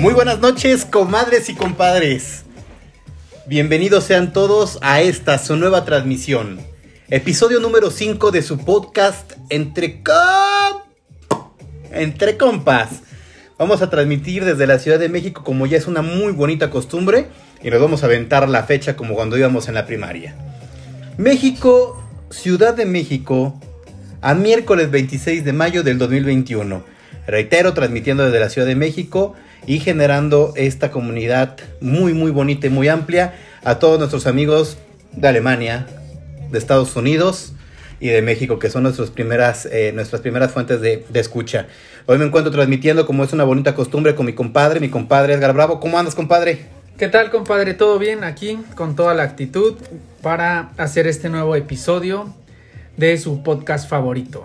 Muy buenas noches, comadres y compadres. Bienvenidos sean todos a esta su nueva transmisión. Episodio número 5 de su podcast Entre Com- Entre compas. Vamos a transmitir desde la Ciudad de México como ya es una muy bonita costumbre y nos vamos a aventar la fecha como cuando íbamos en la primaria. México, Ciudad de México, a miércoles 26 de mayo del 2021. Reitero, transmitiendo desde la Ciudad de México y generando esta comunidad muy, muy bonita y muy amplia a todos nuestros amigos de Alemania, de Estados Unidos y de México, que son nuestras primeras, eh, nuestras primeras fuentes de, de escucha. Hoy me encuentro transmitiendo, como es una bonita costumbre, con mi compadre, mi compadre Edgar Bravo. ¿Cómo andas, compadre? ¿Qué tal, compadre? ¿Todo bien aquí? Con toda la actitud para hacer este nuevo episodio de su podcast favorito.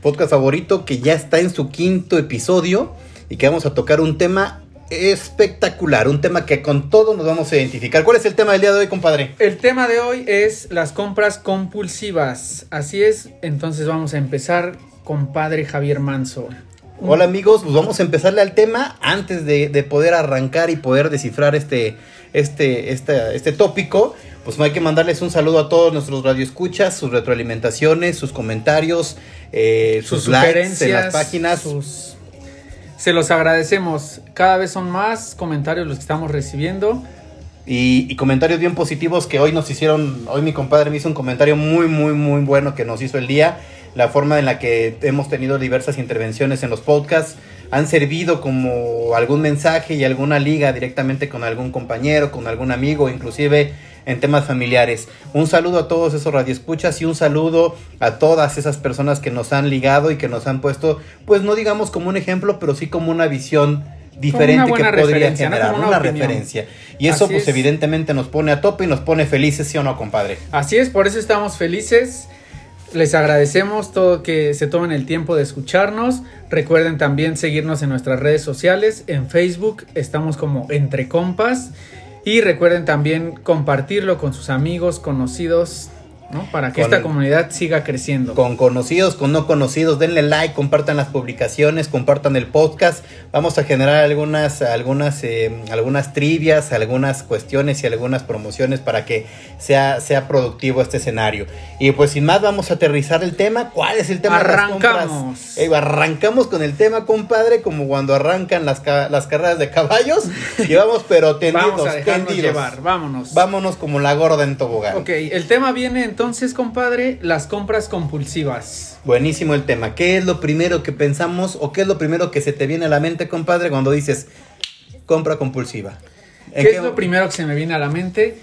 podcast favorito que ya está en su quinto episodio y que vamos a tocar un tema espectacular, un tema que con todo nos vamos a identificar. ¿Cuál es el tema del día de hoy, compadre? El tema de hoy es las compras compulsivas. Así es, entonces vamos a empezar, compadre Javier Manso. Hola amigos, pues vamos a empezarle al tema antes de, de poder arrancar y poder descifrar este, este, este, este tópico. Pues hay que mandarles un saludo a todos nuestros radioescuchas, sus retroalimentaciones, sus comentarios, eh, sus, Sus likes en las páginas. sus- Se los agradecemos. Cada vez son más comentarios los que estamos recibiendo. Y, comentarios bien positivos que hoy nos hicieron, hoy mi compadre me hizo un comentario muy, muy, muy bueno que nos hizo el día. La forma en la que hemos tenido diversas intervenciones en los podcasts han servido como algún mensaje y alguna liga directamente con algún compañero, con algún amigo, inclusive en temas familiares. Un saludo a todos esos radioescuchas y un saludo a todas esas personas que nos han ligado y que nos han puesto, pues no digamos como un ejemplo, pero sí como una visión diferente que podría ¿no? generar Como una, referencia. Y eso Así pues es. evidentemente nos pone a tope y nos pone felices, ¿sí o no, compadre? Así es, por eso estamos felices. Les agradecemos todo que se tomen el tiempo de escucharnos. Recuerden también seguirnos en nuestras redes sociales. En Facebook estamos como Entre Compas. Y recuerden también compartirlo con sus amigos, conocidos, ¿no? Para que Con- esta comunidad siga creciendo. Con conocidos, con no conocidos, denle like, compartan las publicaciones, compartan el podcast. Vamos a generar algunas, algunas, eh, algunas trivias, algunas cuestiones y algunas promociones para que sea, sea productivo este escenario. Y pues sin más, vamos a aterrizar el tema. ¿Cuál es el tema de las Arrancamos. Eh, arrancamos con el tema, compadre, como cuando arrancan las, las carreras de caballos. y vamos, pero tendidos, Vamos a tendidos. llevar, vámonos. Vámonos como la gorda en tobogán. Ok, el tema viene entonces, compadre, las compras compulsivas. Buenísimo el tema. ¿Qué es lo primero que pensamos o qué es lo primero que se te viene a la mente, compadre, cuando dices compra compulsiva? ¿En ¿Qué es lo primero que se me viene a la mente?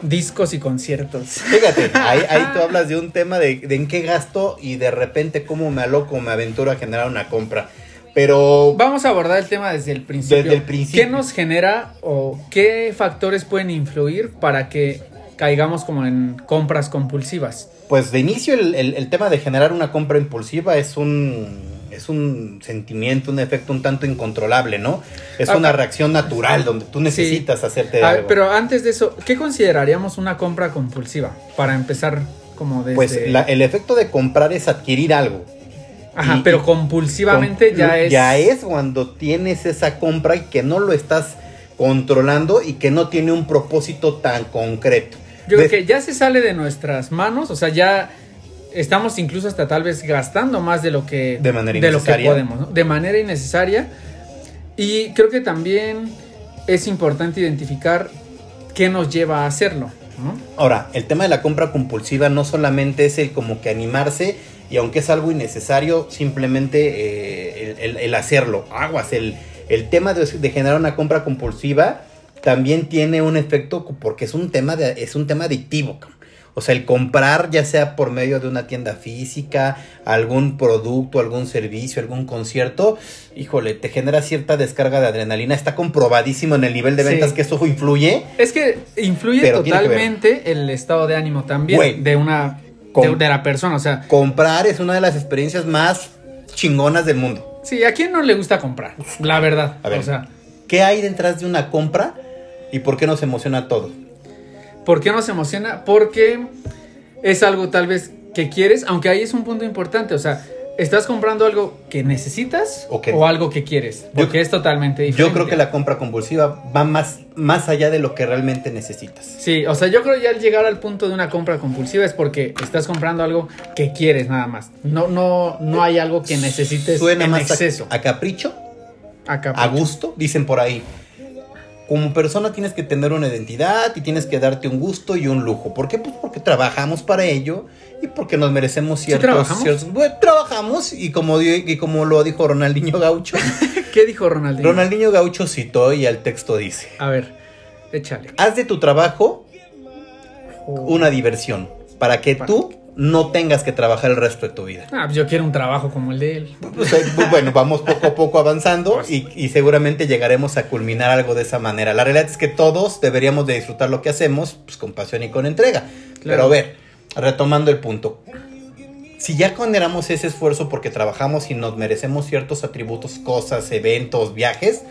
Discos y conciertos. Fíjate, ahí, ahí tú hablas de un tema de, de en qué gasto y de repente cómo me aloco, me aventuro a generar una compra. Pero Vamos a abordar el tema desde el principio. Desde el principio. ¿Qué nos genera o qué factores pueden influir para que caigamos como en compras compulsivas? pues de inicio el, el- el tema de generar una compra impulsiva es un, es un sentimiento, un efecto un tanto incontrolable, ¿no? Es Ah, una ah, reacción natural donde tú necesitas hacerte de A ver, algo. pero antes de eso, ¿qué consideraríamos una compra compulsiva? Para empezar como desde... Pues la- el efecto de comprar es adquirir algo. Ajá, y- pero compulsivamente Com- ya es... Ya es cuando tienes esa compra y que no lo estás controlando y que no tiene un propósito tan concreto. Yo creo que ya se sale de nuestras manos, o sea, ya estamos incluso hasta tal vez gastando más de lo que De manera de lo que podemos, ¿no? De manera innecesaria. Y creo que también es importante identificar qué nos lleva a hacerlo, ¿no? Ahora, el tema de la compra compulsiva no solamente es el como que animarse y aunque es algo innecesario, simplemente eh, el, el- el hacerlo. Aguas, el, el tema de, de generar una compra compulsiva también tiene un efecto porque es un tema, de, es un tema adictivo. O sea, el comprar, ya sea por medio de una tienda física, algún producto, algún servicio, algún concierto, híjole, te genera cierta descarga de adrenalina. Está comprobadísimo en el nivel de Sí. ventas que eso influye. Es que influye Pero totalmente el estado de ánimo también de una de, la persona, o sea, Comprar es una de las experiencias más chingonas del mundo. sí, a quién no le gusta comprar, la verdad, A ver. o sea, ¿Qué hay detrás de una compra ¿Y por qué nos emociona todo? ¿Por qué nos emociona? Porque es algo tal vez que quieres, aunque ahí es un punto importante, o sea, ¿estás comprando algo que necesitas O que- o algo que quieres? Yo- Porque es totalmente diferente. Yo creo que la compra compulsiva va más, más allá de lo que realmente necesitas. Sí, o sea, yo creo ya al llegar al punto de una compra compulsiva es porque estás comprando algo que quieres nada más. No, no, no hay algo que necesites Suena en más a- exceso. A, capricho, a gusto, dicen por ahí. Como persona tienes que tener una identidad y tienes que darte un gusto y un lujo. ¿Por qué? Pues porque trabajamos para ello y porque nos merecemos ciertos... trabajamos? ciertos- bueno, trabajamos y como, y como lo dijo Ronaldinho Gaucho, ¿Qué dijo Ronaldinho? Ronaldinho Gaucho citó y al texto dice, A ver, échale. haz de tu trabajo una diversión para que tú no tengas que trabajar el resto de tu vida. Ah, pues yo quiero un trabajo como el de él. Pues, eh, pues, bueno, vamos poco a poco avanzando y, y seguramente llegaremos a culminar algo de esa manera. La realidad es que todos deberíamos de disfrutar lo que hacemos pues, con pasión y con entrega. Pero a ver, retomando el punto. Si ya generamos ese esfuerzo porque trabajamos y nos merecemos ciertos atributos, cosas, eventos, viajes,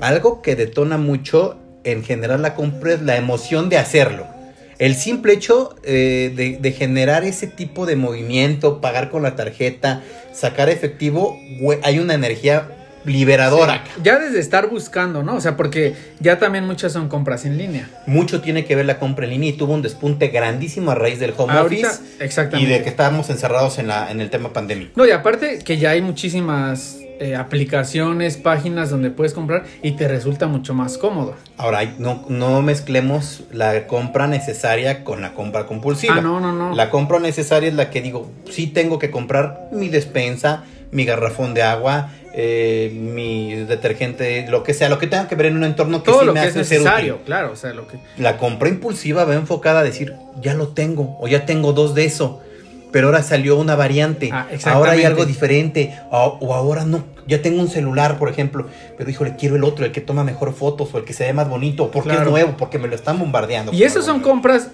algo que detona mucho en general la compra es la emoción de hacerlo. El simple hecho eh, de, de generar ese tipo de movimiento, pagar con la tarjeta, sacar efectivo, hay una energía liberadora. Ya desde estar buscando, ¿no? O sea, porque ya también muchas son compras en línea. Mucho tiene que ver la compra en línea y tuvo un despunte grandísimo a raíz del home Ahorita, office y exactamente. de que estábamos encerrados en, la, en el tema pandémico. No, y aparte que ya hay muchísimas eh, aplicaciones, páginas donde puedes comprar y te resulta mucho más cómodo. Ahora, no, no mezclemos la compra necesaria con la compra compulsiva. Ah, no, no, no. La compra necesaria es la que digo, sí tengo que comprar mi despensa, mi garrafón de agua, eh, mi detergente, lo que sea, lo que tenga que ver en un entorno que Todo sí lo me que es hace ser necesario, útil. claro, o sea, lo que... La compra impulsiva va enfocada a decir, ya lo tengo, o ya tengo dos de eso, pero ahora salió una variante, Ah, ahora hay algo diferente, o, o ahora no, ya tengo un celular, por ejemplo, pero híjole, quiero el otro, el que toma mejor fotos, o el que se ve más bonito, porque Claro. es nuevo, porque me lo están bombardeando. Y esas son compras,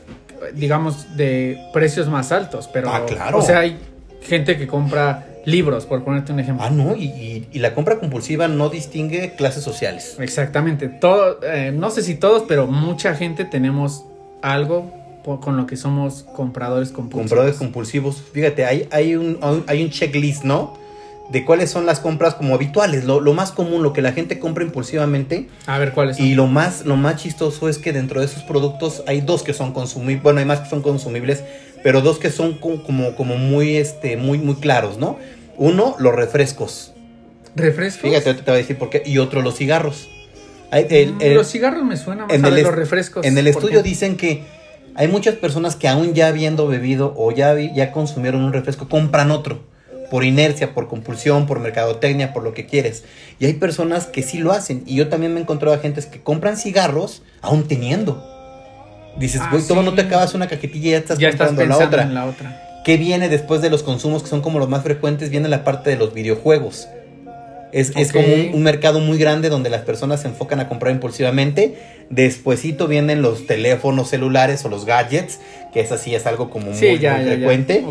digamos, de precios más altos, pero... Ah, claro. O sea, hay gente que compra libros, por ponerte un ejemplo. Ah, no, y, y- y la compra compulsiva no distingue clases sociales. Exactamente. Todo, eh, no sé si todos, pero mucha gente tenemos algo con lo que somos compradores compulsivos. Compradores compulsivos. Fíjate, hay, hay, un, hay un checklist, ¿no? De cuáles son las compras como habituales, lo, lo más común, lo que la gente compra impulsivamente. A ver cuáles son. Y lo más, lo más chistoso es que dentro de esos productos hay dos que son consumibles, bueno, hay más que son consumibles, pero dos que son co- como, como muy, este, muy, muy claros, ¿no? Uno, los refrescos. ¿Refrescos? Fíjate, te voy a decir por qué. Y otro, los cigarros. El- Mm, el- los cigarros me suenan más en a el los refrescos. En el ¿por estudio dicen que hay muchas personas que aún ya habiendo bebido o ya, ya consumieron un refresco, compran otro. Por inercia, por compulsión, por mercadotecnia, por lo que quieres. Y hay personas que sí lo hacen. Y yo también me he encontrado a gentes que compran cigarros aún teniendo. Dices, Ah, güey, toma, sí. no te acabas una cajetilla y ya estás ya comprando la otra. en la otra. ¿Qué viene después de los consumos que son como los más frecuentes? Viene la parte de los videojuegos. Es, es como un, un mercado muy grande donde las personas se enfocan a comprar impulsivamente. Despuésito vienen los teléfonos celulares o los gadgets, que eso sí es algo como Sí, muy, ya, muy ya, ya. frecuente.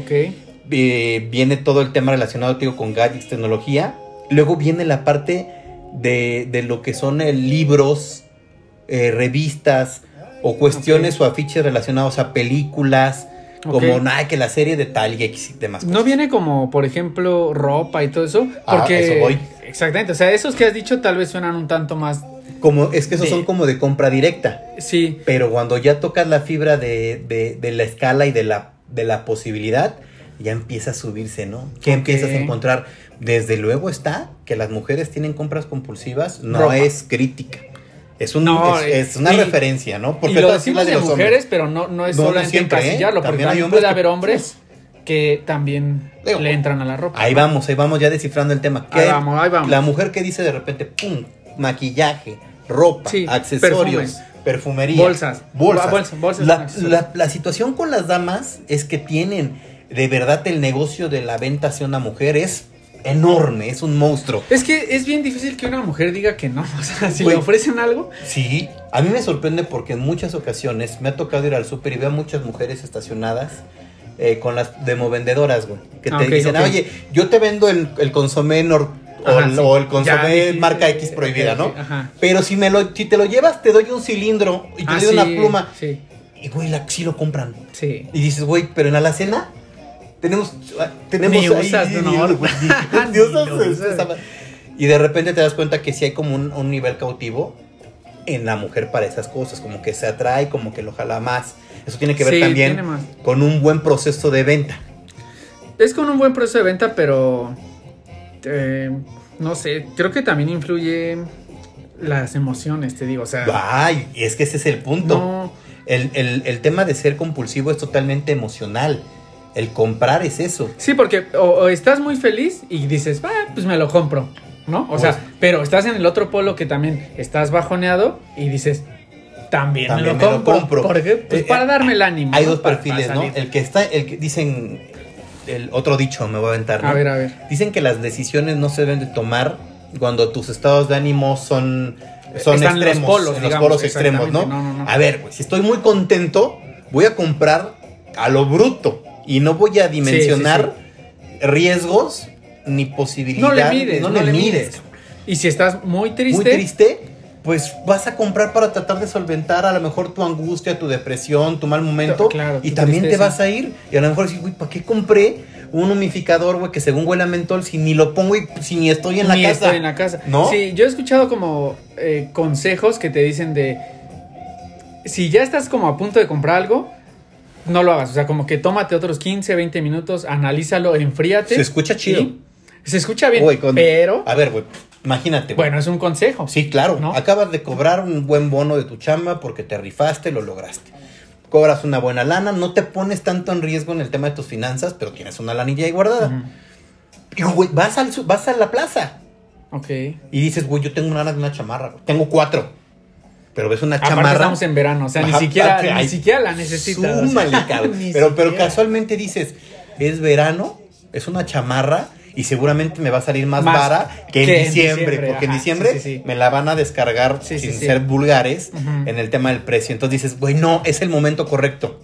Eh, viene todo el tema relacionado digo, con gadgets, tecnología. Luego viene la parte de, de lo que son eh, libros, eh, revistas o cuestiones o afiches relacionados a películas. Como nada, que la serie de tal y X y demás. No cosas. viene como, por ejemplo, ropa y todo eso. Ah, Porque. eso voy. Exactamente. O sea, esos que has dicho tal vez suenan un tanto más. Como, es que esos de- son como de compra directa. Sí. Pero cuando ya tocas la fibra de, de- de la escala y de la, de la posibilidad, ya empieza a subirse, ¿no? Que empiezas a encontrar. Desde luego está que las mujeres tienen compras compulsivas, no Ropa. es crítica. Es, un, No, es, es una y- referencia, ¿no? y lo decimos de hombres. mujeres, pero no, no es No, no solamente siempre, ¿eh? encasillarlo, porque También hay puede haber hombres que también Digo, le entran a la ropa. Ahí vamos, ahí vamos ya descifrando el tema. Ahí ¿Qué- vamos, ahí vamos. La mujer que dice de repente, pum, maquillaje, ropa, Sí, accesorios, perfumes. perfumería, Bolsas. bolsas. Bolsas, bolsas la- la situación con las damas es que tienen de verdad el negocio de la venta hacia una mujer es enorme, es un monstruo. Es que es bien difícil que una mujer diga que no. O sea, si le ofrecen algo, Sí, a mí me sorprende porque en muchas ocasiones me ha tocado ir al súper y veo a muchas mujeres estacionadas eh, con las demovendedoras, güey. Que te Ah, ok, dicen, oye, yo te vendo el, el consomé nor- o, Ajá, el- sí. o el Ya consomé marca X prohibida, ¿no? Ajá. Pero si me lo, si te lo llevas, te doy un cilindro y te Ah, doy una sí, pluma. Sí, Y güey, la, sí lo compran. sí. Y dices, güey, pero en la alacena tenemos, tenemos usas lo esa- usas. esa- Y de repente te das cuenta que sí hay como un, un nivel cautivo en la mujer para esas cosas, como que se atrae, como que lo jala más. Eso tiene que ver Sí, también con un buen proceso de venta. Es con un buen proceso de venta, pero eh, no sé, creo que también influye las emociones, te digo, o sea, Ay, y es que ese es el punto. no, El, el- el tema de ser compulsivo es totalmente emocional. El comprar es eso. sí, porque o, o estás muy feliz y dices, ah, pues me lo compro, ¿no? O sea, Pues- pero estás en el otro polo que también estás bajoneado y dices, también, También me lo compro. compro. ¿Por qué? Pues Eh, para eh, darme el ánimo. Hay ¿no? dos perfiles, para ¿no? El que está, el que dicen, el otro dicho me voy a aventar, ¿no? A ver, a ver. Dicen que las decisiones no se deben de tomar cuando tus estados de ánimo son, son Están en los extremos, polos, en los polos extremos, ¿no? No, no, no. A ver, si estoy muy contento, voy a comprar a lo bruto y no voy a dimensionar riesgos ni No posibilidades. le mides, no, le mides. Y si estás muy triste, Muy triste, pues vas a comprar para tratar de solventar a lo mejor tu angustia, tu depresión, tu mal momento. Claro, y también te vas a ir. Y a lo mejor dices, güey, ¿para qué compré un humificador, güey, que según huele a mentol, si ni lo pongo y si ni estoy en la ni casa? estoy en la casa. ¿No? Sí, yo he escuchado como eh, consejos que te dicen de si ya estás como a punto de comprar algo, no lo hagas. O sea, como que tómate otros 15, 20 minutos, analízalo, enfríate. Se escucha chido. y- se escucha bien, con- pero A ver, güey, imagínate. bueno, es un consejo. Sí, claro. ¿No? Acabas de cobrar un buen bono de tu chamba porque te rifaste, lo lograste. Cobras una buena lana, no te pones tanto en riesgo en el tema de tus finanzas, pero tienes una lanilla ahí guardada. Ujú. Y güey, vas, al, vas a la plaza Ok. y dices, güey, yo tengo una ganas de una chamarra. güey. Tengo cuatro. Pero ves una Aparte chamarra. estamos en verano, o sea, ni siquiera, ni siquiera la necesitas. o sea, súmale, cabrón. ni pero, pero casualmente dices, es verano, es una chamarra y seguramente me va a salir más, Más vara que en que en diciembre. diciembre, porque en diciembre sí, sí, sí. me la van a descargar sin ser vulgares en el tema del precio. Entonces dices, güey, no, es el momento correcto.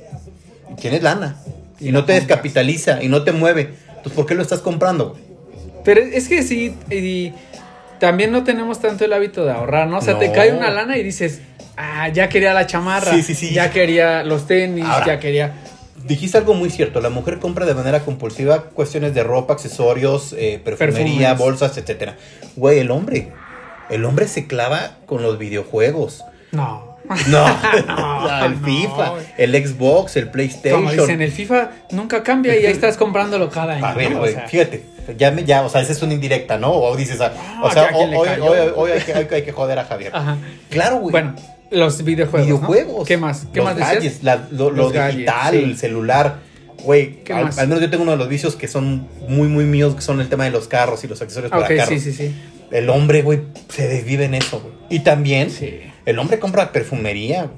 Y tienes lana. Y, Y no te compras. descapitaliza y no te mueve. Entonces, ¿por qué lo estás comprando? Pero es que sí, y también no tenemos tanto el hábito de ahorrar, ¿no? O sea, te cae una lana y dices, ah, ya quería la chamarra, Sí, sí, sí. ya quería los tenis, Ahora. ya quería... Dijiste algo muy cierto, la mujer compra de manera compulsiva cuestiones de ropa, accesorios, eh, perfumería, Perfumes. bolsas, etcétera. Güey, el hombre, el hombre se clava con los videojuegos. No. No, No, el FIFA, el Xbox, el Como PlayStation. dicen, el FIFA nunca cambia y ahí estás comprándolo cada año. A ver, ¿no? O güey, sea, fíjate, ya, me- ya, o sea, esa es una indirecta, ¿no? O dices, ah, o sea, hoy, hoy- hoy hay, que, hay que- hay que joder a Javier. Ajá. Claro, güey. Bueno, los videojuegos. ¿no? videojuegos. ¿Qué más? ¿Qué los más decías? gadgets, la- lo, lo Los gadgets, digital, sí. el celular. Güey, ¿Qué al, más? al menos yo tengo uno de los vicios que son muy, muy míos, que son el tema de los carros y los accesorios Ah, para carros. sí, sí, sí. El hombre, güey, se desvive en eso, güey. Y también, Sí. El hombre compra perfumería.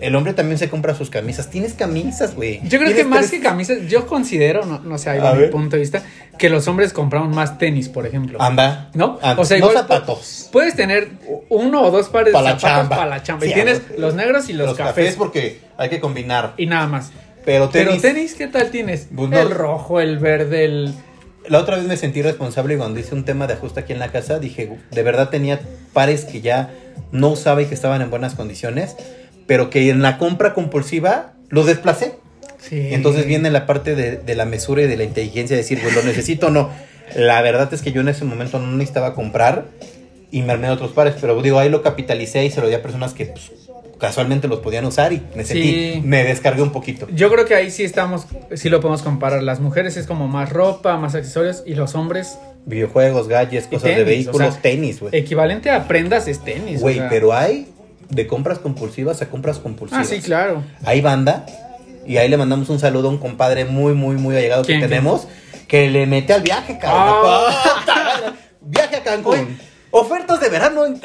El hombre también se compra sus camisas. Tienes camisas, güey. Yo creo que más tres- que camisas, yo considero, no, no sé, ahí va mi ver. punto de vista, que los hombres compramos más tenis, por ejemplo. Anda. ¿No? Anda. O sea, no igual zapatos. Puedes tener uno o dos pares Pa' de la zapatos chamba. para la chamba. Sí, y tienes los negros y los, Los, cafés. cafés. porque hay que combinar. Y nada más. Pero tenis, Pero tenis, ¿qué tal tienes? Pues no. El rojo, el verde, el... La otra vez me sentí responsable cuando hice un tema de ajuste aquí en la casa. Dije, de verdad tenía pares que ya no usaba y que estaban en buenas condiciones, pero que en la compra compulsiva los desplacé. Sí. Entonces viene la parte de, de la mesura y de la inteligencia de decir, pues lo necesito o no. La verdad es que yo en ese momento no necesitaba comprar y me armé otros pares, pero digo, ahí lo capitalicé y se lo di a personas que pues, casualmente los podían usar y me sentí, Sí. me descargué un poquito. Yo creo que ahí sí estamos, sí lo podemos comparar. Las mujeres es como más ropa, más accesorios y los hombres Videojuegos, gadgets, cosas de vehículos, o sea, tenis, güey. equivalente a prendas es tenis. o Güey, sea. pero hay de compras compulsivas a compras Ah, compulsivas. sí, claro. Hay banda y ahí le mandamos un saludo a un compadre muy, muy, muy allegado que tenemos que le mete al viaje, cabrón. Ah. viaje a Cancún. Ofertas de verano. en-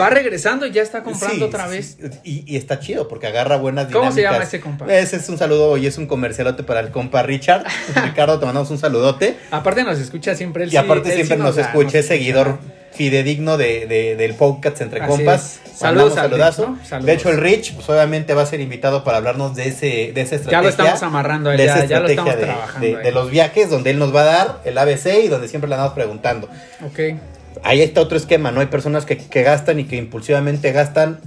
Va regresando y ya está comprando Sí, otra vez. sí. Y, y está chido porque agarra buenas ¿Cómo dinámicas. se llama ese compa? Ese es un saludo y es un comercialote para el compa Richard. Ricardo, te mandamos un saludote. Aparte nos escucha siempre él Y aparte él siempre nos da- escucha, es seguidor fidedigno de, de- del podcast entre Así compas. es. Saludos saludazo. Rich, ¿no? Saludos. De hecho, el Rich, pues obviamente va a ser invitado para hablarnos de ese, de esa estrategia. Ya lo estamos amarrando, de ya, esa ya lo estrategia estamos de- trabajando. de, de los viajes, donde él nos va a dar el ABC y donde siempre le andamos preguntando. Ok. Ahí está otro esquema, ¿no? Hay personas que, que gastan y que impulsivamente gastan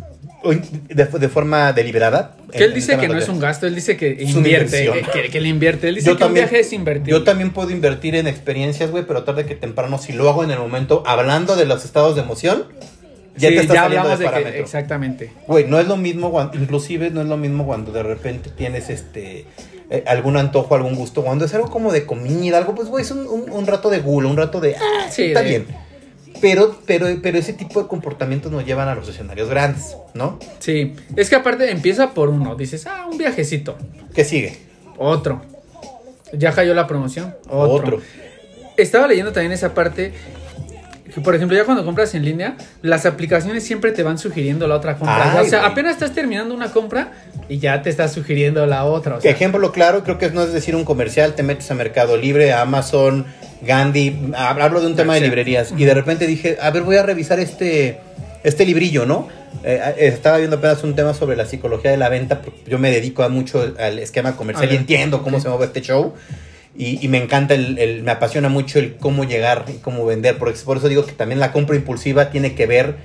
de, de forma deliberada. Que él en dice que no es un gasto, él dice que invierte, eh, que, que le invierte. Él dice Yo que también- un viaje es invertir. Yo también puedo invertir en experiencias, güey, pero tarde que temprano, si lo hago en el momento, hablando de los estados de emoción, ya Sí, te está ya saliendo de de que, parámetro. exactamente. Güey, no es lo mismo, cuando- inclusive no es lo mismo cuando de repente tienes este eh, algún antojo, algún gusto, cuando es algo como de comida, algo, pues, güey, es un, un- un rato de gula, un rato de, ah, Sí, está de- bien. Pero, pero, pero ese tipo de comportamientos nos llevan a los escenarios grandes, ¿no? Sí, es que aparte empieza por uno, dices, ah, un viajecito, ¿Qué sigue? otro. Ya cayó la promoción, otro. Otro. Estaba leyendo también esa parte que, por ejemplo, ya cuando compras en línea, las aplicaciones siempre te van sugiriendo la otra compra. Ay, o sea, güey. apenas estás terminando una compra y ya te está sugiriendo la otra. O sea, Ejemplo claro, creo que no es decir un comercial, te metes a Mercado Libre, a Amazon, Gandhi, hablo de un tema de librerías y de repente dije, a ver, voy a revisar este este librillo, ¿no? Eh, eh, estaba viendo apenas un tema sobre la psicología de la venta, porque yo me dedico a mucho al esquema comercial y entiendo cómo se mueve este show. Y, y me encanta, el, el- me apasiona mucho el cómo llegar y cómo vender. Por, por eso digo que también la compra impulsiva tiene que ver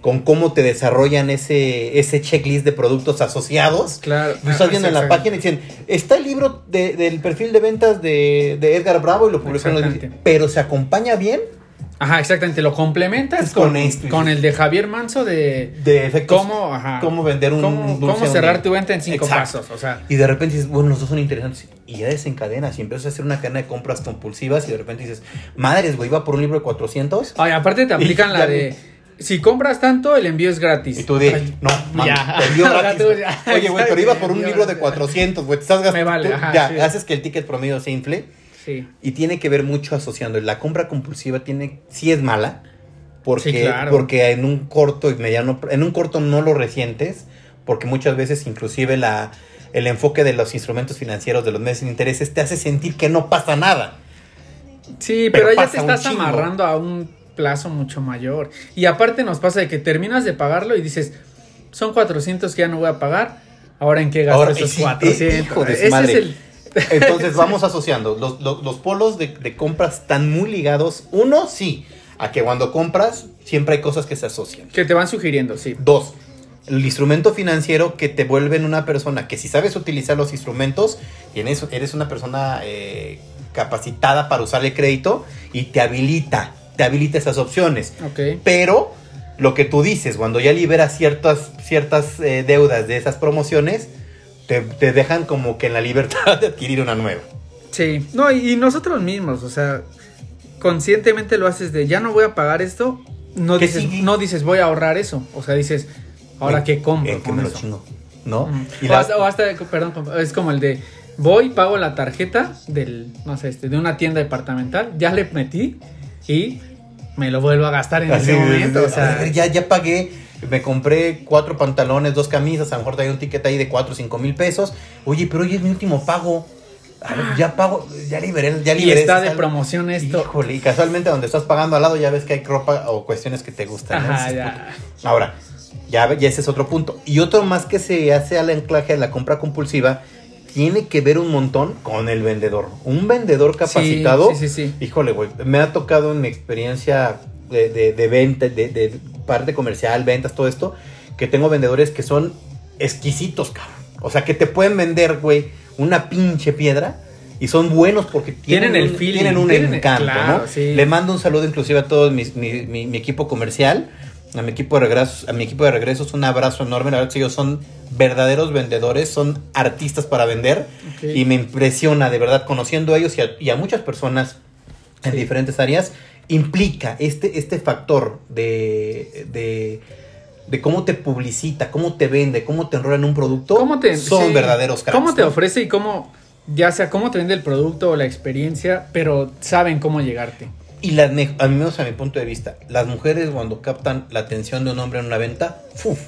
con cómo te desarrollan ese, ese checklist de productos asociados. Claro. Tú estás viendo en la página y dicen, está el libro de- del perfil de ventas de, de Edgar Bravo y lo publicó en los Exactamente. pero se acompaña bien Ajá, exactamente. Lo complementas con, con con el de Javier Manso de de efectos. cómo, ajá, cómo vender un cómo, dulce cómo a un cerrar tu venta en cinco Exacto. pasos. O sea, Y de repente dices, bueno, los dos son interesantes. Y ya desencadenas y empiezas a hacer una cadena de compras compulsivas y de repente dices, madres, güey, iba por un libro de 400. ay, aparte te aplican la de si compras tanto, el envío es gratis. Y tú de, Ay, no, man, ya. te envío O sea, gratis. ya, Oye, güey, pero iba por un libro de gratis. 400, güey. Te estás gastando. Me vale, tú ajá, ya, sí. haces que el ticket promedio se infle. Sí. Y tiene que ver mucho asociando. La compra compulsiva tiene, sí es mala, porque, Sí, claro. porque en un corto y mediano, en un corto no lo resientes, porque muchas veces inclusive la, el enfoque de los instrumentos financieros, de los meses de intereses, te hace sentir que no pasa nada. Sí, Pero pero, ya pasa te estás amarrando a un plazo mucho mayor. Y aparte nos pasa de que terminas de pagarlo y dices, son 400 que ya no voy a pagar. Ahora en qué gasto Ahora, esos sí, 400. hijo de su Ese madre. es el Entonces vamos asociando. Los, los- los polos de, de compras están muy ligados. Uno, sí, a que cuando compras siempre hay cosas que se asocian. que te van sugiriendo, sí. Dos, el instrumento financiero que te vuelve en una persona que si sabes utilizar los instrumentos, tienes, eres una persona eh, capacitada para usar el crédito y te habilita, te habilita esas opciones. Pero lo que tú dices, cuando ya liberas ciertas, ciertas eh, deudas de esas promociones, te, te dejan como que en la libertad de adquirir una nueva. Sí. No, y, y nosotros mismos, o sea, conscientemente lo haces de ya no voy a pagar esto. No Que dices, sí. no dices voy a ahorrar eso. O sea, dices, ahora ¿En- qué compro. qué con me lo eso? chingo? ¿No? Y o, la- hasta, o hasta, perdón, es como el de voy, pago la tarjeta del, no sé, este, de una tienda departamental, ya le metí y me lo vuelvo a gastar en Así, ese momento. O a sea, ver, ya, ya pagué, me compré cuatro pantalones, dos camisas, a lo mejor traía un ticket ahí de cuatro o cinco mil pesos. Oye, pero hoy es mi último pago. Ver, ya pago, ya liberé, ya y liberé. está ese de promoción esto. Híjole, y casualmente donde estás pagando al lado ya ves que hay ropa o cuestiones que te gustan. ¿no? Ajá, ya. Ahora, ya, ya ese es otro punto. Y otro más que se hace al anclaje de la compra compulsiva tiene que ver un montón con el vendedor. Un vendedor capacitado. Sí, sí, sí. Híjole, güey, me ha tocado en mi experiencia de, de, de venta, de, de parte comercial, ventas, todo esto, que tengo vendedores que son exquisitos, cabrón. O sea, que te pueden vender, güey, una pinche piedra y son buenos porque tienen, Tienen el feeling, tienen un tienen- encanto, claro, ¿no? sí. Le mando un saludo inclusive a todo mi, mi- mi- mi equipo comercial, a mi equipo de regresos, a mi equipo de regresos, un abrazo enorme. La verdad que ellos son verdaderos vendedores, son artistas para vender y me impresiona de verdad conociendo a ellos y a, y a muchas personas en Sí. diferentes áreas implica este, este factor de, de, de cómo te publicita, cómo te vende, cómo te enrola en un producto. ¿Cómo te, son sí, verdaderos cracks, ¿Cómo te ofrece y cómo, ya sea cómo te vende el producto o la experiencia, pero saben cómo llegarte? Y las, al menos a mi punto de vista, las mujeres cuando captan la atención de un hombre en una venta, ¡fuf!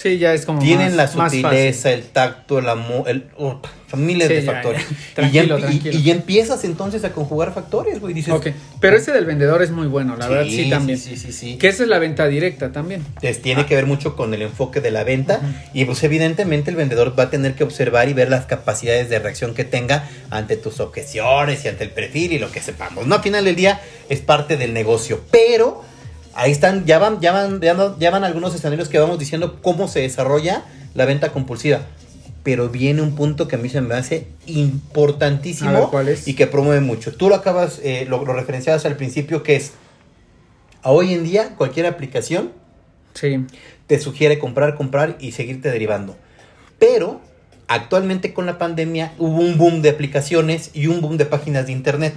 Sí, ya es como Tienen más- la sutileza, el tacto, el amor, el, oh, miles Sí, de ya, factores. ya. Y, ya, y- ya empiezas entonces a conjugar factores, güey. Dices, Ok, pero ese del vendedor es muy bueno, la verdad sí también. Sí, sí, sí. Que esa es la venta directa también. Pues tiene que ver mucho con el enfoque de la venta y pues evidentemente el vendedor va a tener que observar y ver las capacidades de reacción que tenga ante tus objeciones y ante el perfil y lo que sepamos. No, al final del día es parte del negocio, pero ahí están, ya van, ya van, ya van, ya van algunos escenarios que vamos diciendo cómo se desarrolla la venta compulsiva. Pero viene un punto que a mí se me hace importantísimo A ver, ¿cuál es? y que promueve mucho. Tú lo acabas, eh, lo, lo referenciabas al principio, que es a hoy en día cualquier aplicación Sí. te sugiere comprar, comprar y seguirte derivando. Pero actualmente con la pandemia hubo un boom de aplicaciones y un boom de páginas de internet.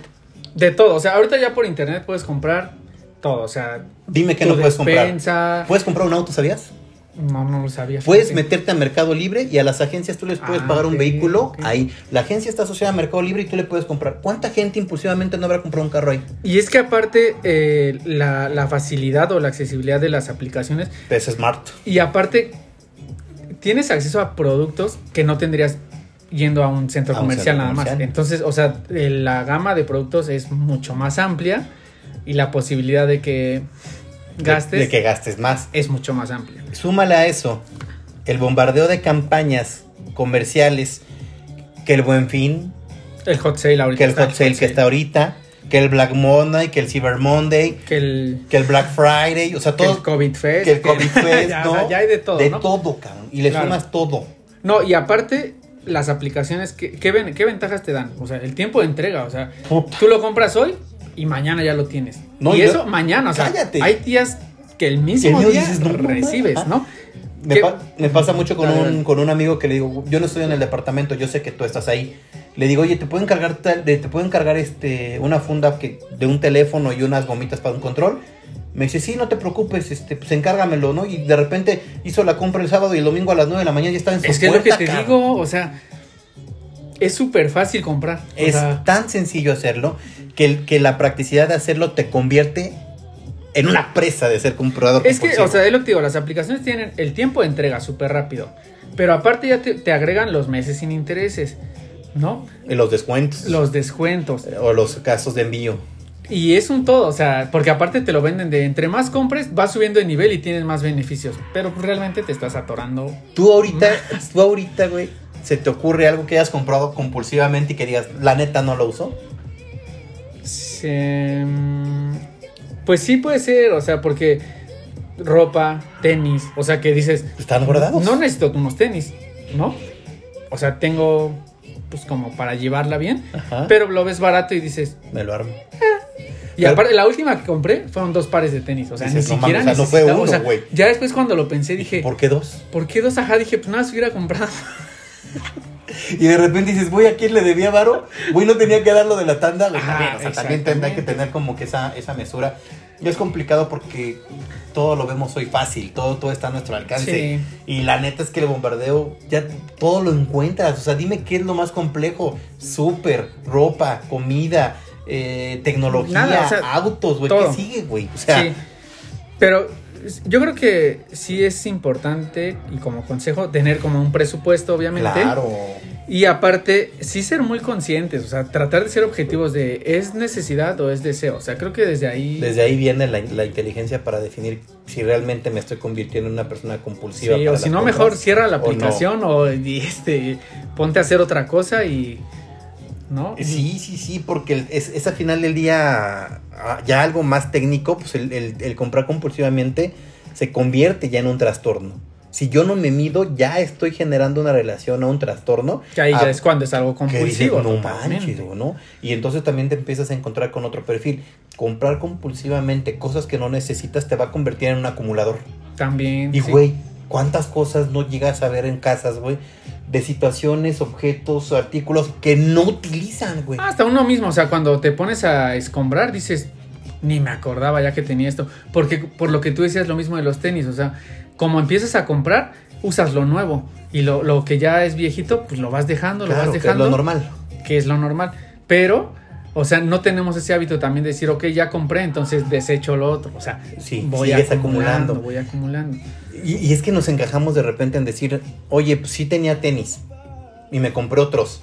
De todo, o sea, ahorita ya por internet puedes comprar todo, o sea, Dime que no puedes comprar. Puedes comprar un auto, ¿sabías? No, no lo sabía. Puedes meterte a Mercado Libre y a las agencias tú les puedes Ah, pagar un vehículo ahí. La agencia está asociada a Mercado Libre y tú le puedes comprar. ¿Cuánta gente impulsivamente no habrá comprado un carro ahí? Y es que aparte eh, la, la facilidad o la accesibilidad de las aplicaciones Es smart. y aparte tienes acceso a productos que no tendrías yendo a un centro A un comercial centro nada más. Entonces, o sea, eh, la gama de productos es mucho más amplia y la posibilidad de que gastes De, que gastes más. es mucho más amplia. Súmale a eso el bombardeo de campañas comerciales que el Buen Fin, El hot sale ahorita. que el hot sale que está ahorita, que el Black Monday, que el Cyber Monday, Que el, que el Black Friday, o sea, que el todo, COVID Fest. que el COVID Fest, ya, ¿no? o sea, ya hay de todo, De ¿no? todo, cabrón. Y le Claro. sumas todo. No, y aparte, las aplicaciones, ¿qué, qué, ven- qué ventajas te dan? O sea, el tiempo de entrega, o sea, Puta. tú lo compras hoy y mañana ya lo tienes. No, y yo- eso mañana, o sea, Cállate. hay días que el mismo El día dices, no, recibes, no. ¿no? Me, ¿Qué? pa- me pasa mucho con un, con un amigo que le digo, yo no estoy en el departamento, yo sé que tú estás ahí. Le digo, oye, ¿te pueden cargar, tal- de- te pueden cargar este, una funda que, de un teléfono y unas gomitas para un control? Me dice, sí, no te preocupes, este, pues encárgamelo, ¿no? Y de repente hizo la compra el sábado y el domingo a las 9 de la mañana ya estaba en su Es que es lo que puerta, te cabrón. digo, o sea, es súper fácil comprar. O Es sea, tan sencillo hacerlo que, que la practicidad de hacerlo te convierte en una presa de ser comprador es que, o sea, es lo que digo, las aplicaciones tienen el tiempo de entrega súper rápido, pero aparte ya te, te agregan los meses sin intereses, ¿no? Y los descuentos. Los descuentos. o los casos de envío. Y es un todo, o sea, porque aparte te lo venden de entre más compres, vas subiendo de nivel y tienes más beneficios. Pero pues, realmente te estás atorando. Tú ahorita, tú ahorita, güey, ¿se te ocurre algo que hayas comprado compulsivamente y que digas, la neta no lo uso? Pues sí puede ser, o sea, porque ropa, tenis, o sea, que dices, Están guardados. no necesito unos tenis, ¿no? O sea, tengo pues como para llevarla bien, Ajá. pero lo ves barato y dices, Me lo armo. y Pero- aparte la última que compré fueron dos pares de tenis, o sea, Dices, ni siquiera o sea, no fue uno, o sea, güey. ya después cuando lo pensé dije, ¿Por qué dos? ¿Por qué dos? Ajá, dije, pues nada, se hubiera comprado. Y de repente dices, güey, ¿a quién le debía varo? Güey, no tenía que darlo de la tanda. Güey, o sea, también tendrá que tener como que esa, esa mesura. Y es complicado porque todo lo vemos hoy fácil, todo, todo está a nuestro alcance. Sí. Y la neta es que el bombardeo, ya todo lo encuentras. O sea, dime qué es lo más complejo. Súper, ropa, comida, eh, tecnología, Nada, o sea, autos, güey. ¿Qué sigue, güey? O sea, sí. Pero yo creo que sí es importante y como consejo tener como un presupuesto, obviamente. claro. Y aparte, sí ser muy conscientes, o sea, tratar de ser objetivos de ¿es necesidad o es deseo? O sea, creo que desde ahí... Desde ahí viene la, la inteligencia para definir si realmente me estoy convirtiendo en una persona compulsiva. Sí, para o si no, mejor cierra la o no. aplicación o, y, este, ponte a hacer otra cosa y... ¿No? Sí, sí, sí, porque es, es al final del día ah, ya algo más técnico, pues el, el- el comprar compulsivamente se convierte ya en un trastorno. Si yo no me mido, ya estoy generando una relación a un trastorno. Que ahí a- ya es cuando es algo dices, compulsivo. no manches, güey, ¿no? Y entonces también te empiezas a encontrar con otro perfil. Comprar compulsivamente cosas que no necesitas te va a convertir en un acumulador. También. Y sí. ¿Cuántas cosas no llegas a ver en casas, güey? De situaciones, objetos, artículos que no utilizan, güey. Hasta uno mismo, o sea, cuando te pones a escombrar, dices, ni me acordaba ya que tenía esto. Porque por lo que tú decías lo mismo de los tenis, o sea, como empiezas a comprar, usas lo nuevo. Y lo, lo que ya es viejito, pues lo vas dejando, lo vas que es dejando. lo normal. que es lo normal. Pero, o sea, no tenemos ese hábito también de decir, ok, ya compré, entonces desecho lo otro. O sea, Sí, voy acumulando. voy acumulando. Y, es que nos encajamos de repente en decir, oye, pues sí tenía tenis y me compré otros.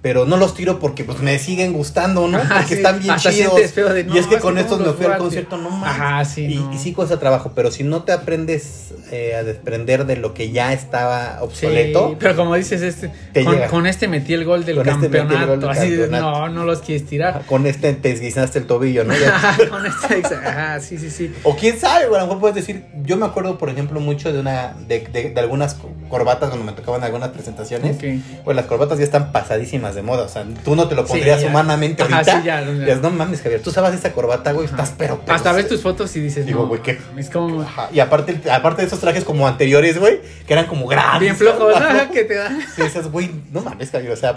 Pero no los tiro porque pues me siguen gustando, ¿no? Ajá, Porque sí. están bien Hasta chidos. de, no, y es que con estos me fui al concierto, no mames. Ajá, sí, Y, no. y sí cuesta trabajo, pero si no te aprendes eh, a desprender de lo que ya estaba obsoleto, Sí, pero como dices, este, Te con, este metí el gol del Con este campeonato. gol del así de, campeonato. no, no los quieres tirar. con este te esguizaste el tobillo, ¿no? Ya- con este, ajá, sí, sí, sí. O quién sabe, a lo mejor puedes decir, yo me acuerdo, por ejemplo, mucho de una, de, de- de algunas corbatas cuando me tocaban algunas presentaciones. Ok. Pues las corbatas ya están pasadísimas de moda, o sea, tú no te lo pondrías Sí, humanamente Ajá, ahorita. sí, ya, ya. Dices, no mames, Javier, tú sabes esa corbata, güey, estás pero, pero Hasta ves tus fotos y dices, Digo, no, güey, ¿qué? Es como Ajá, Y aparte, aparte de esos trajes como anteriores, güey, que eran como grandes. bien flojos, que te da. Sí, dices, güey, no mames, Javier, o sea,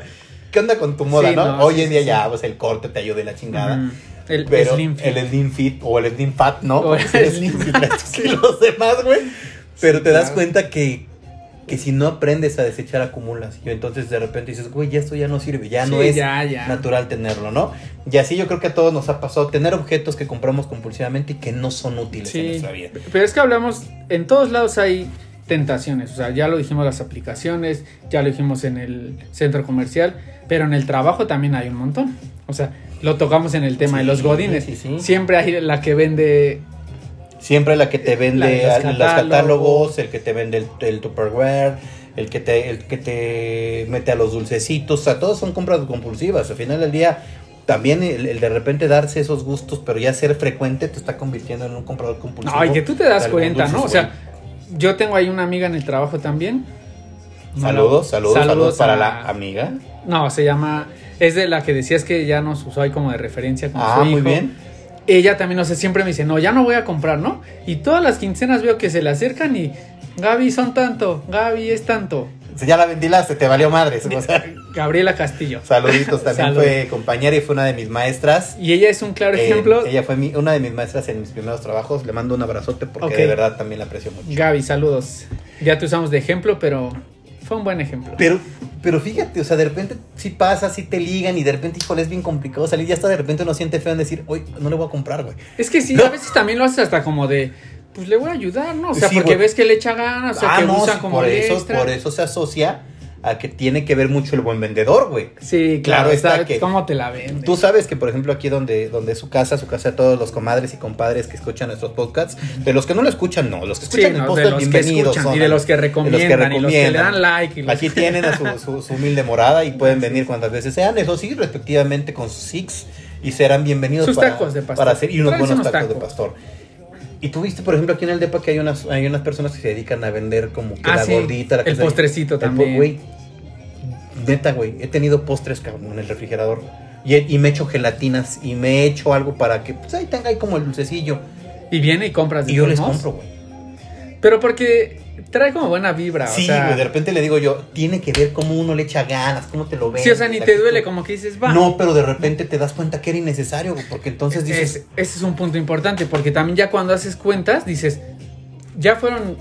¿qué onda con tu moda, Sí, no? no, Hoy en día ya, pues el corte te ayuda y la chingada. El pero slim fit. el slim fit o el slim fat, ¿no? O el slim 23 kilos de más, güey. Pero te das cuenta que, que si no aprendes a desechar, acumulas. Y entonces de repente dices, güey, ya esto ya no sirve, ya no es ya, ya. natural tenerlo, ¿no? Y así yo creo que a todos nos ha pasado tener objetos que compramos compulsivamente y que no son útiles en Sí, nuestra vida. pero es que hablamos, en todos lados hay tentaciones, o sea, ya lo dijimos las aplicaciones, ya lo dijimos en el centro comercial, pero en el trabajo también hay un montón. O sea, lo tocamos en el tema de los godines. sí, sí. Siempre hay la que vende Siempre la que te vende La de los catálogos. el que te vende el, el Tupperware, el que te el que te mete a los dulcecitos, o sea, todos son compras compulsivas. Al final del día, también el, el de repente darse esos gustos, pero ya ser frecuente te está convirtiendo en un comprador compulsivo. No, y que tú te das cuenta, ¿no? O sea, yo tengo ahí una amiga en el trabajo también. saludos, saludos, saludos, para a- la amiga. No, se llama. Es de la que decías que ya nos usó ahí como de referencia con Ah, su muy bien. Ella también, no sé, siempre me dice, no, ya no voy a comprar, ¿no? Y todas las quincenas veo que se le acercan y. Gaby son tanto, Gaby es tanto. Si ya la ventilaste, te valió madres. o sea, Gabriela Castillo. saluditos, también Salud. fue compañera y fue una de mis maestras. Y ella es un claro Eh, ejemplo. ella fue mi- una de mis maestras en mis primeros trabajos. Le mando un abrazote porque de verdad también la aprecio mucho. Gaby, saludos. Ya te usamos de ejemplo, pero fue un buen ejemplo. Pero, pero fíjate, o sea, de repente sí pasa, sí te ligan y de repente, híjole, es bien complicado salir. Ya hasta de repente uno siente feo en decir, hoy no le voy a comprar, güey. Es que sí, No. a veces también lo haces hasta como de, pues le voy a ayudar, ¿no? O sea, Sí, porque güey. ves que le echa ganas, o sea, Ah, que no, usa sí, como por eso, extra. por eso se asocia a que tiene que ver mucho el buen vendedor, güey. Sí, Claro claro, está que- ¿Cómo te la venden? Tú sabes que, por ejemplo, aquí donde, donde es su casa, su casa de todos los comadres y compadres que escuchan nuestros podcasts, de los que no lo escuchan, no, los que Sí, escuchan el no, podcast, de los que bienvenidos. son, y de los que recomiendan y los que le dan like y los Aquí que- tienen a su, su- su humilde morada y pueden venir cuantas veces sean, eso sí, respectivamente con sus six y serán bienvenidos Sus para, tacos de pastor. para hacer y unos buenos unos tacos, de pastor. Y tú viste, por ejemplo, aquí en el DEPA que hay unas, hay unas personas que se dedican a vender como que Ah, la sí, gordita, la que el se- postrecito también. Güey, neta, güey, he tenido postres cabrón en el refrigerador. Y, me he hecho gelatinas y me he hecho algo para que pues ahí tenga ahí como el dulcecillo. Y viene y compras de Y yo les compro, güey. Pero porque trae como buena vibra, Sí, o sea. güey, de repente le digo yo, tiene que ver cómo uno le echa ganas, cómo te lo ve. sí, o sea, ni te duele, como que dices, va. No, pero de repente te das cuenta que era innecesario, güey, porque entonces dices, Es- ese es un punto importante, porque también ya cuando haces cuentas, dices, ya fueron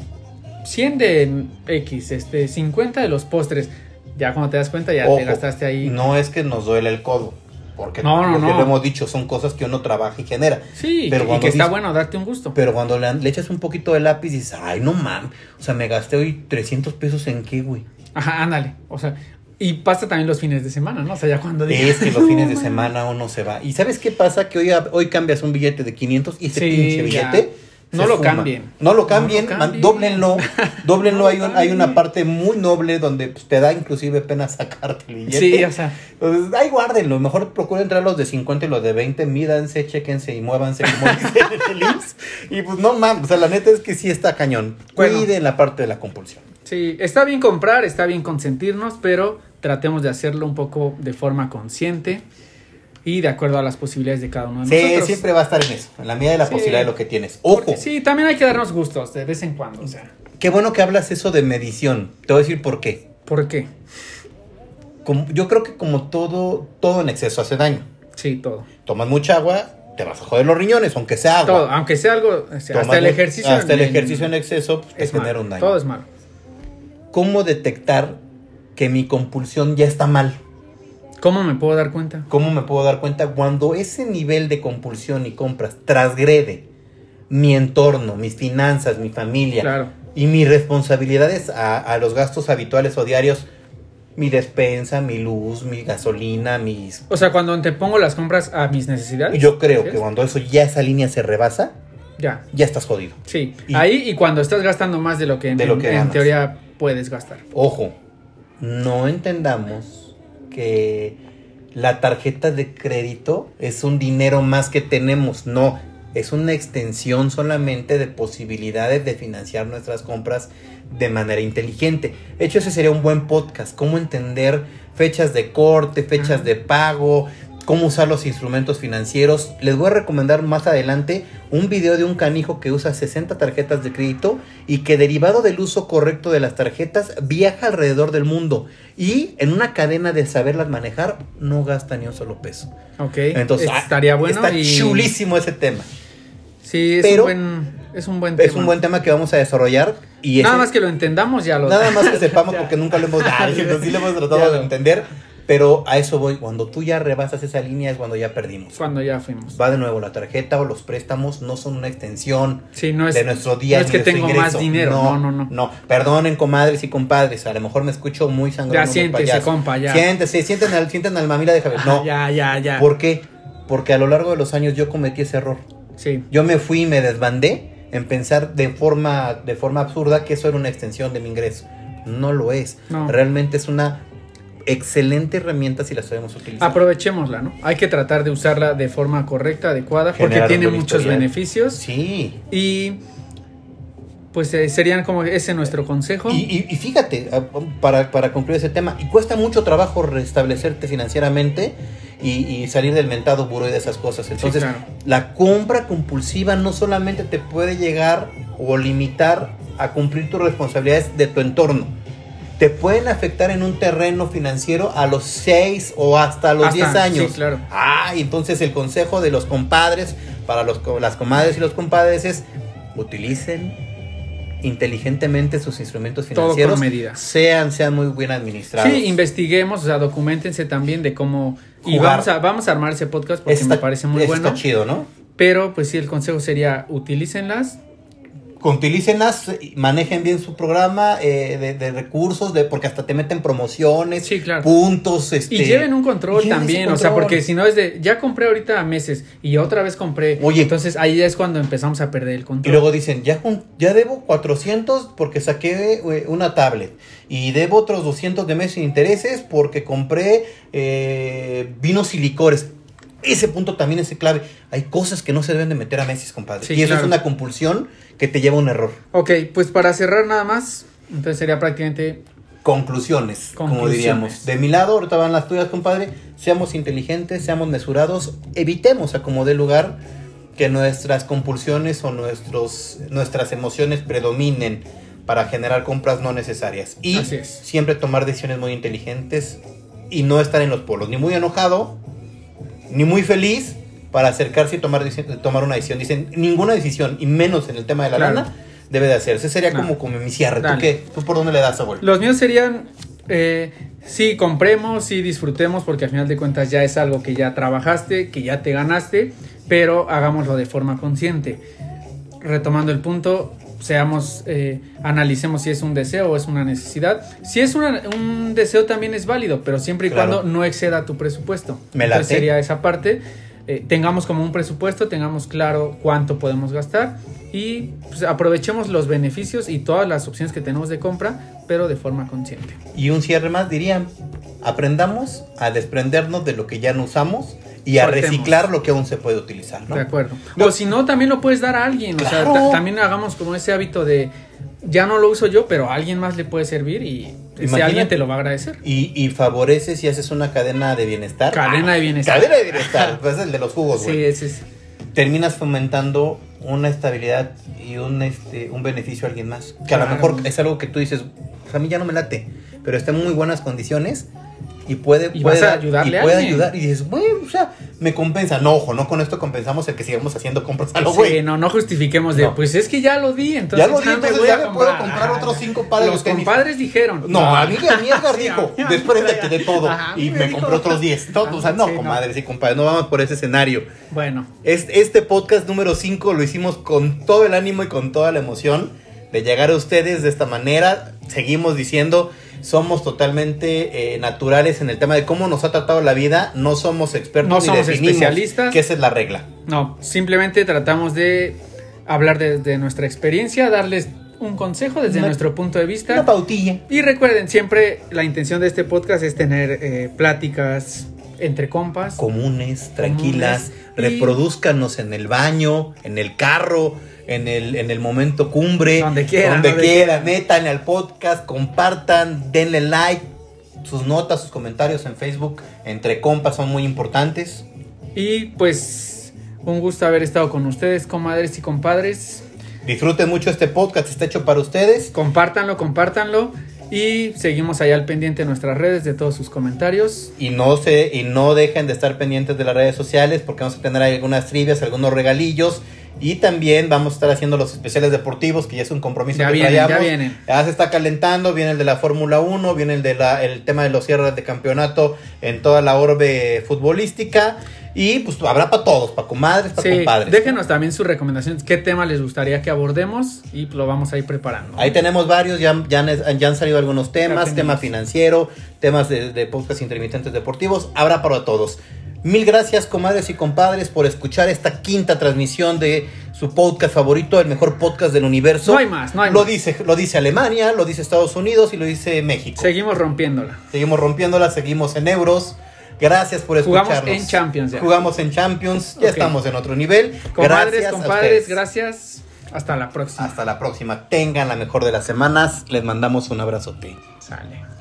100 de X, este, 50 de los postres. Ya cuando te das cuenta, ya ojo, te gastaste ahí. No es que nos duele el codo, porque No, no, lo que no. lo hemos dicho, son cosas que uno trabaja y genera. Sí, Pero y que está dices- bueno darte un gusto. Pero cuando le, le echas un poquito de lápiz dices, ay, no mames, o sea, me gasté hoy 300 pesos en qué, güey. Ajá, ándale. O sea, y pasa también los fines de semana, ¿no? O sea, ya cuando dices, Es que los fines de semana uno se va. ¿Y sabes qué pasa? Que hoy, hoy cambias un billete de 500 y ese Sí, pinche ya. No lo cambien. No lo No cambien, lo man, cambien. dóblenlo. Dóblenlo. No hay, un- hay una parte muy noble donde pues, te da inclusive pena sacarte el billete. Sí, o sea, Entonces, ahí guárdenlo. Mejor procuren entrar los de 50 y los de 20. Mídanse, chequense y muévanse como. Y pues no mames, o sea, la neta es que sí está cañón. Bueno. Cuiden la parte de la compulsión. sí, está bien comprar, está bien consentirnos, pero tratemos de hacerlo un poco de forma consciente y de acuerdo a las posibilidades de cada uno de Sí, nosotros. siempre va a estar en eso, en la medida de la Sí. posibilidad de lo que tienes. Ojo, Porque sí, también hay que darnos gustos de vez en cuando, o sea. qué bueno que hablas eso de medición. Te voy a decir por qué. ¿Por qué? Como- yo creo que como todo, todo en exceso hace daño. Sí, todo. Tomas mucha agua, te vas a joder los riñones, aunque sea agua. Todo, aunque sea algo, o sea, Tomas hasta el ejercicio. Hasta el en- ejercicio en exceso pues, te es genera malo. un daño. Todo es malo. ¿Cómo detectar que mi compulsión ya está mal? ¿Cómo me puedo dar cuenta? ¿Cómo me puedo dar cuenta cuando ese nivel de compulsión y compras transgrede mi entorno, mis finanzas, mi familia? Claro. Y mis responsabilidades a, a los gastos habituales o diarios, mi despensa, mi luz, mi gasolina, mis... O sea, cuando te pongo las compras a mis necesidades. Yo creo ¿sí? que cuando eso ya esa línea se rebasa, Ya. ya estás jodido. Sí. Y- Ahí y cuando estás gastando más de lo que, De lo que en, teoría puedes gastar. Ojo, no entendamos que la tarjeta de crédito es un dinero más que tenemos, no, es una extensión solamente de posibilidades de financiar nuestras compras de manera inteligente. De hecho, ese sería un buen podcast, cómo entender fechas de corte, fechas de pago, cómo usar los instrumentos financieros. Les voy a recomendar más adelante un video de un canijo que usa 60 tarjetas de crédito y que derivado del uso correcto de las tarjetas viaja alrededor del mundo y en una cadena de saberlas manejar no gasta ni un solo peso. Ok. Entonces, ah, estaría bueno. Está y... chulísimo ese tema. Sí, es Pero- un buen. Es un buen Es tema. un buen tema que vamos a desarrollar y Nada ese- más que lo entendamos, ya lo. Nada más que sepamos porque nunca lo hemos dado, sí lo hemos tratado de entender, pero a eso voy. Cuando tú ya rebasas esa línea es cuando ya perdimos. Cuando ya fuimos. Va de nuevo, la tarjeta o los préstamos no son una extensión Sí, no es. de nuestro día no es que nuestro tengo ingreso. más dinero. No, no, no. No, perdonen, comadres y compadres. A lo mejor me escucho muy sangrón. Ya siéntese, compa, ya. Siéntese, sienten al, sienten al mamila de Javier. No. Ya, ya, ya. ¿Por qué? Porque a lo largo de los años yo cometí ese error. Sí. Yo me fui y me desbandé en pensar de forma, de forma absurda que eso era una extensión de mi ingreso. No lo es. No. Realmente es una excelente herramienta si la sabemos utilizar. Aprovechémosla, ¿no? Hay que tratar de usarla de forma correcta, adecuada, porque Generar tiene muchos historial. beneficios. Sí. Y. Pues eh, serían como ese nuestro consejo. Y, y- y fíjate, para, para concluir ese tema, y cuesta mucho trabajo restablecerte financieramente y, y salir del mentado buró y de esas cosas. Entonces, claro. la compra compulsiva no solamente te puede llegar o limitar a cumplir tus responsabilidades de tu entorno, te pueden afectar en un terreno financiero a los 6 o hasta los Hasta, 10 años. sí, claro. Ah, y entonces el consejo de los compadres para los, las comadres y los compadres es utilicen inteligentemente sus instrumentos Todo con financieros. medida. Sean, sean muy bien administrados. Sí, investiguemos, o sea, documentense también de cómo. Y vamos a, vamos a armar ese podcast porque Está- me parece muy está bueno. chido, ¿no? Pero, pues sí, el consejo sería utilícenlas. Utilícenlas, manejen bien su programa eh, de, de recursos, de, porque hasta te meten promociones, Sí, claro. puntos. Este, Y lleven un control lleven también, o sea, porque si no es de, ya compré ahorita meses y otra vez compré. Oye. entonces ahí es cuando empezamos a perder el Y control. luego dicen, ya, ya debo 400 porque saqué eh, una tablet. Y debo otros 200 de mes sin intereses porque compré eh, vinos y licores. Ese punto también es clave. Hay cosas que no se deben de meter a meses, compadre. Sí, y eso claro. es una compulsión que te lleva a un error. Ok, pues para cerrar nada más, entonces sería prácticamente Conclusiones, como diríamos. De mi lado, ahorita van las tuyas, compadre. Seamos inteligentes, seamos mesurados, evitemos a como dé lugar que nuestras compulsiones o nuestros, nuestras emociones predominen para generar compras no necesarias. Y Así es. siempre tomar decisiones muy inteligentes y no estar en los polos, ni muy enojado, ni muy feliz para acercarse y tomar, tomar una decisión. Dicen, ninguna decisión, y menos en el tema de la Claro. lana, debe de hacerse. Sería No. como, como mi cierre. ¿Tú qué? ¿Tú por dónde le das, abuelo? Los míos serían, eh, sí, compremos, sí, disfrutemos, porque al final de cuentas ya es algo que ya trabajaste, que ya te ganaste, pero hagámoslo de forma consciente. Retomando el punto, seamos, eh, analicemos si es un deseo o es una necesidad. Si es una- un deseo también es válido, pero siempre y Claro. cuando no exceda tu presupuesto. Me Entonces sería esa parte. eh, tengamos como un presupuesto, tengamos claro cuánto podemos gastar y pues, aprovechemos los beneficios y todas las opciones que tenemos de compra, pero de forma consciente. Y un cierre más diría, aprendamos a desprendernos de lo que ya no usamos y a Soltemos. reciclar lo que aún se puede utilizar, ¿no? De acuerdo. O si no, también lo puedes dar a alguien. O sea, también hagamos como ese hábito de ya no lo uso yo, pero a alguien más le puede servir y Imagínate. alguien te lo va a agradecer. Y, y favoreces y haces una cadena de bienestar. Cadena de bienestar. Cadena de bienestar, pues es el de los jugos, Sí, güey. ese es. Terminas fomentando una estabilidad y un, este, un beneficio a alguien más. Que a lo mejor es algo que tú dices, "Pues, a mí ya no me late, pero está en muy buenas condiciones y puede, Y puede, vas a dar- ayudarle y puede ayudar. Y dices, bueno, o sea, me compensa. No, ojo, no con esto compensamos el que sigamos haciendo compras a lo Sí, güey. no, no justifiquemos de, No. pues es que ya lo di, entonces Ya lo di, me entonces voy ya a me puedo comprar otros cinco pares de Los tenis. compadres dijeron. No, a mí, a mí Edgar Sí, dijo, a mí- a mí despréndete me- de todo. Ajá, y me me dijo. compró otros 10. No, o sea, no, Sí, no. comadres y compadres, no vamos por ese escenario. Bueno, Este, este podcast número 5 lo hicimos con todo el ánimo y con toda la emoción de llegar a ustedes de esta manera. Seguimos diciendo, somos totalmente eh, naturales en el tema de cómo nos ha tratado la vida. No somos expertos No ni somos especialistas. Que esa es la regla. No, simplemente tratamos de hablar desde nuestra experiencia, darles un consejo desde Una- nuestro punto de vista. Una pautilla. Y recuerden, siempre la intención de este podcast es tener eh, pláticas entre compas. Comunes, tranquilas. y- Reproduzcanos en el baño, en el carro, en el, en el momento cumbre. Donde quieran, Donde donde quieran. Métanle al podcast, compartan, denle like. Sus notas, sus comentarios en Facebook entre compas son muy importantes. Y pues un gusto haber estado con ustedes, comadres y compadres. Disfruten mucho este podcast, está hecho para ustedes. Compártanlo, compártanlo. Y seguimos allá al pendiente de nuestras redes, de todos sus comentarios. Y no se, y no dejen de estar pendientes de las redes sociales porque vamos a tener ahí algunas trivias, algunos regalillos. Y también vamos a estar haciendo los especiales deportivos, que ya es un compromiso Ya que vienen, ya traíamos. vienen. Ya se está calentando, viene el de la Fórmula 1, viene el de la, el tema de los cierres de campeonato en toda la orbe futbolística. Y pues habrá para todos, para comadres, para Sí, compadres. déjenos también sus recomendaciones, qué tema les gustaría que abordemos y lo vamos a ir preparando. Ahí tenemos varios, ya, ya, han- ya han salido algunos temas, tema financiero, temas de, de podcast intermitentes deportivos, habrá para todos. Mil gracias, comadres y compadres, por escuchar esta quinta transmisión de su podcast favorito, el mejor podcast del universo. No hay más, no hay lo más. Dice, lo dice Alemania, lo dice Estados Unidos y lo dice México. Seguimos rompiéndola. Seguimos rompiéndola, seguimos en euros. Gracias por Jugamos escucharnos. en Champions ya. Jugamos en Champions, ya estamos en otro nivel. Comadres, gracias compadres, gracias. Hasta la próxima. Hasta la próxima. Tengan la mejor de las semanas. Les mandamos un abrazote. Sale.